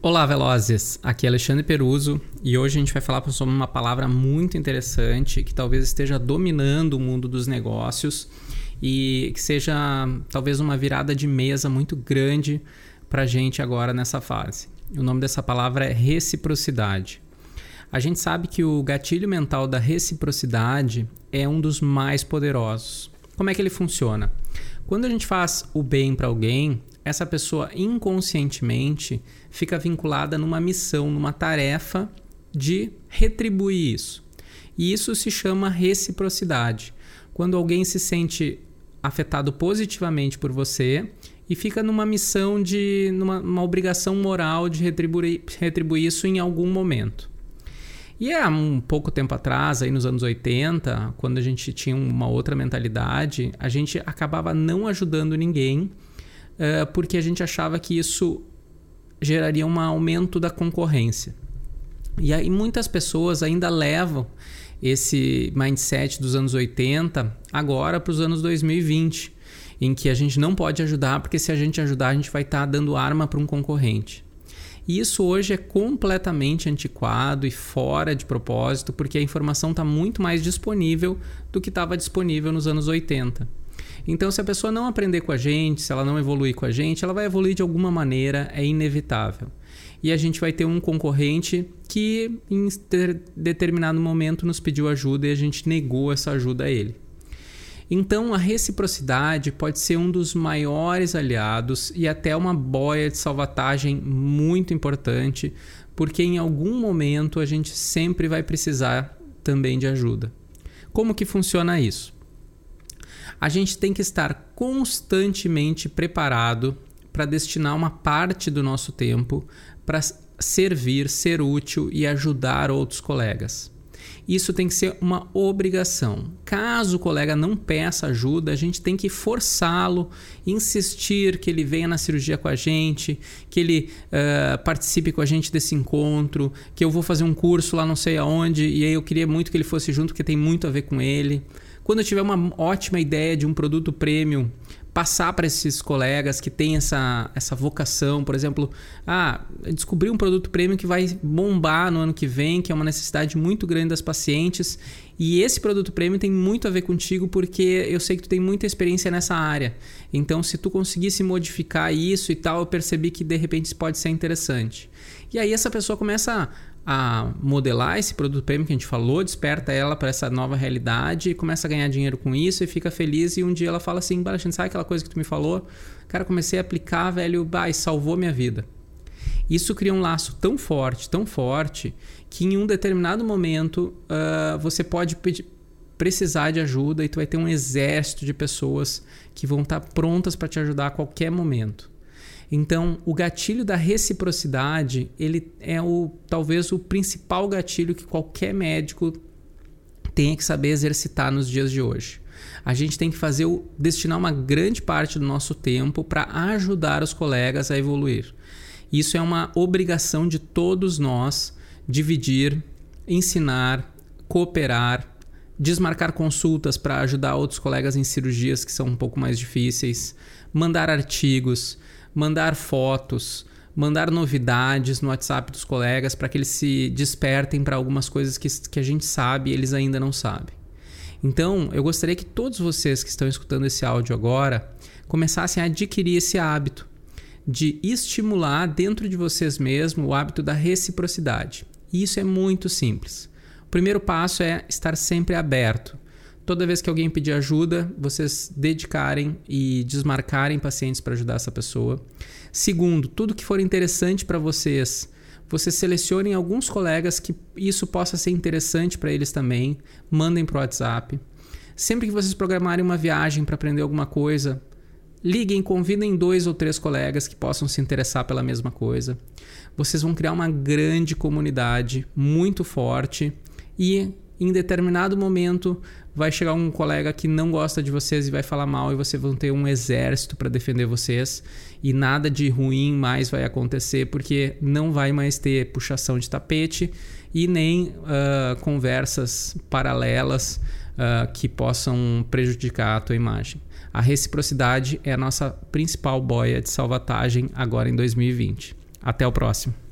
Olá, Velozes! Aqui é Alexandre Peruso e hoje a gente vai falar sobre uma palavra muito interessante que talvez esteja dominando o mundo dos negócios e que seja talvez uma virada de mesa muito grande para a gente agora nessa fase. O nome dessa palavra é reciprocidade. A gente sabe que o gatilho mental da reciprocidade é um dos mais poderosos. Como é que ele funciona? Quando a gente faz o bem para alguém, essa pessoa inconscientemente fica vinculada numa missão, numa tarefa de retribuir isso. E isso se chama reciprocidade. Quando alguém se sente afetado positivamente por você e fica numa missão de numa obrigação moral de retribuir, retribuir isso em algum momento. E há um pouco tempo atrás, aí nos anos 80, quando a gente tinha uma outra mentalidade, a gente acabava não ajudando ninguém uh, porque a gente achava que isso geraria um aumento da concorrência. E aí muitas pessoas ainda levam esse mindset dos anos 80 agora para os anos 2020, em que a gente não pode ajudar porque se a gente ajudar a gente vai estar tá dando arma para um concorrente. E isso hoje é completamente antiquado e fora de propósito, porque a informação está muito mais disponível do que estava disponível nos anos 80. Então, se a pessoa não aprender com a gente, se ela não evoluir com a gente, ela vai evoluir de alguma maneira, é inevitável. E a gente vai ter um concorrente que, em determinado momento, nos pediu ajuda e a gente negou essa ajuda a ele. Então, a reciprocidade pode ser um dos maiores aliados e até uma boia de salvatagem muito importante, porque em algum momento a gente sempre vai precisar também de ajuda. Como que funciona isso? A gente tem que estar constantemente preparado para destinar uma parte do nosso tempo para servir, ser útil e ajudar outros colegas. Isso tem que ser uma obrigação. Caso o colega não peça ajuda, a gente tem que forçá-lo, insistir que ele venha na cirurgia com a gente, que ele uh, participe com a gente desse encontro, que eu vou fazer um curso lá não sei aonde e aí eu queria muito que ele fosse junto, porque tem muito a ver com ele. Quando eu tiver uma ótima ideia de um produto premium, passar para esses colegas que têm essa, essa vocação, por exemplo, ah, descobri um produto premium que vai bombar no ano que vem, que é uma necessidade muito grande das pacientes, e esse produto premium tem muito a ver contigo porque eu sei que tu tem muita experiência nessa área. Então, se tu conseguisse modificar isso e tal, eu percebi que de repente isso pode ser interessante. E aí essa pessoa começa a modelar esse produto premium que a gente falou, desperta ela para essa nova realidade, começa a ganhar dinheiro com isso e fica feliz. E um dia ela fala assim: Balachin, sabe aquela coisa que tu me falou? Cara, comecei a aplicar, velho, bah, salvou minha vida. Isso cria um laço tão forte, tão forte, que em um determinado momento uh, você pode pedir, precisar de ajuda e tu vai ter um exército de pessoas que vão estar tá prontas para te ajudar a qualquer momento. Então, o gatilho da reciprocidade, ele é o talvez o principal gatilho que qualquer médico tenha que saber exercitar nos dias de hoje. A gente tem que fazer o, destinar uma grande parte do nosso tempo para ajudar os colegas a evoluir. Isso é uma obrigação de todos nós dividir, ensinar, cooperar, desmarcar consultas para ajudar outros colegas em cirurgias que são um pouco mais difíceis, mandar artigos, mandar fotos, mandar novidades no WhatsApp dos colegas para que eles se despertem para algumas coisas que, que a gente sabe e eles ainda não sabem. Então, eu gostaria que todos vocês que estão escutando esse áudio agora começassem a adquirir esse hábito de estimular dentro de vocês mesmos o hábito da reciprocidade. E isso é muito simples. O primeiro passo é estar sempre aberto toda vez que alguém pedir ajuda, vocês dedicarem e desmarcarem pacientes para ajudar essa pessoa. Segundo, tudo que for interessante para vocês, vocês selecionem alguns colegas que isso possa ser interessante para eles também, mandem para o WhatsApp. Sempre que vocês programarem uma viagem para aprender alguma coisa, liguem, convidem dois ou três colegas que possam se interessar pela mesma coisa. Vocês vão criar uma grande comunidade muito forte e em determinado momento vai chegar um colega que não gosta de vocês e vai falar mal e vocês vão ter um exército para defender vocês e nada de ruim mais vai acontecer porque não vai mais ter puxação de tapete e nem uh, conversas paralelas uh, que possam prejudicar a tua imagem. A reciprocidade é a nossa principal boia de salvatagem agora em 2020. Até o próximo.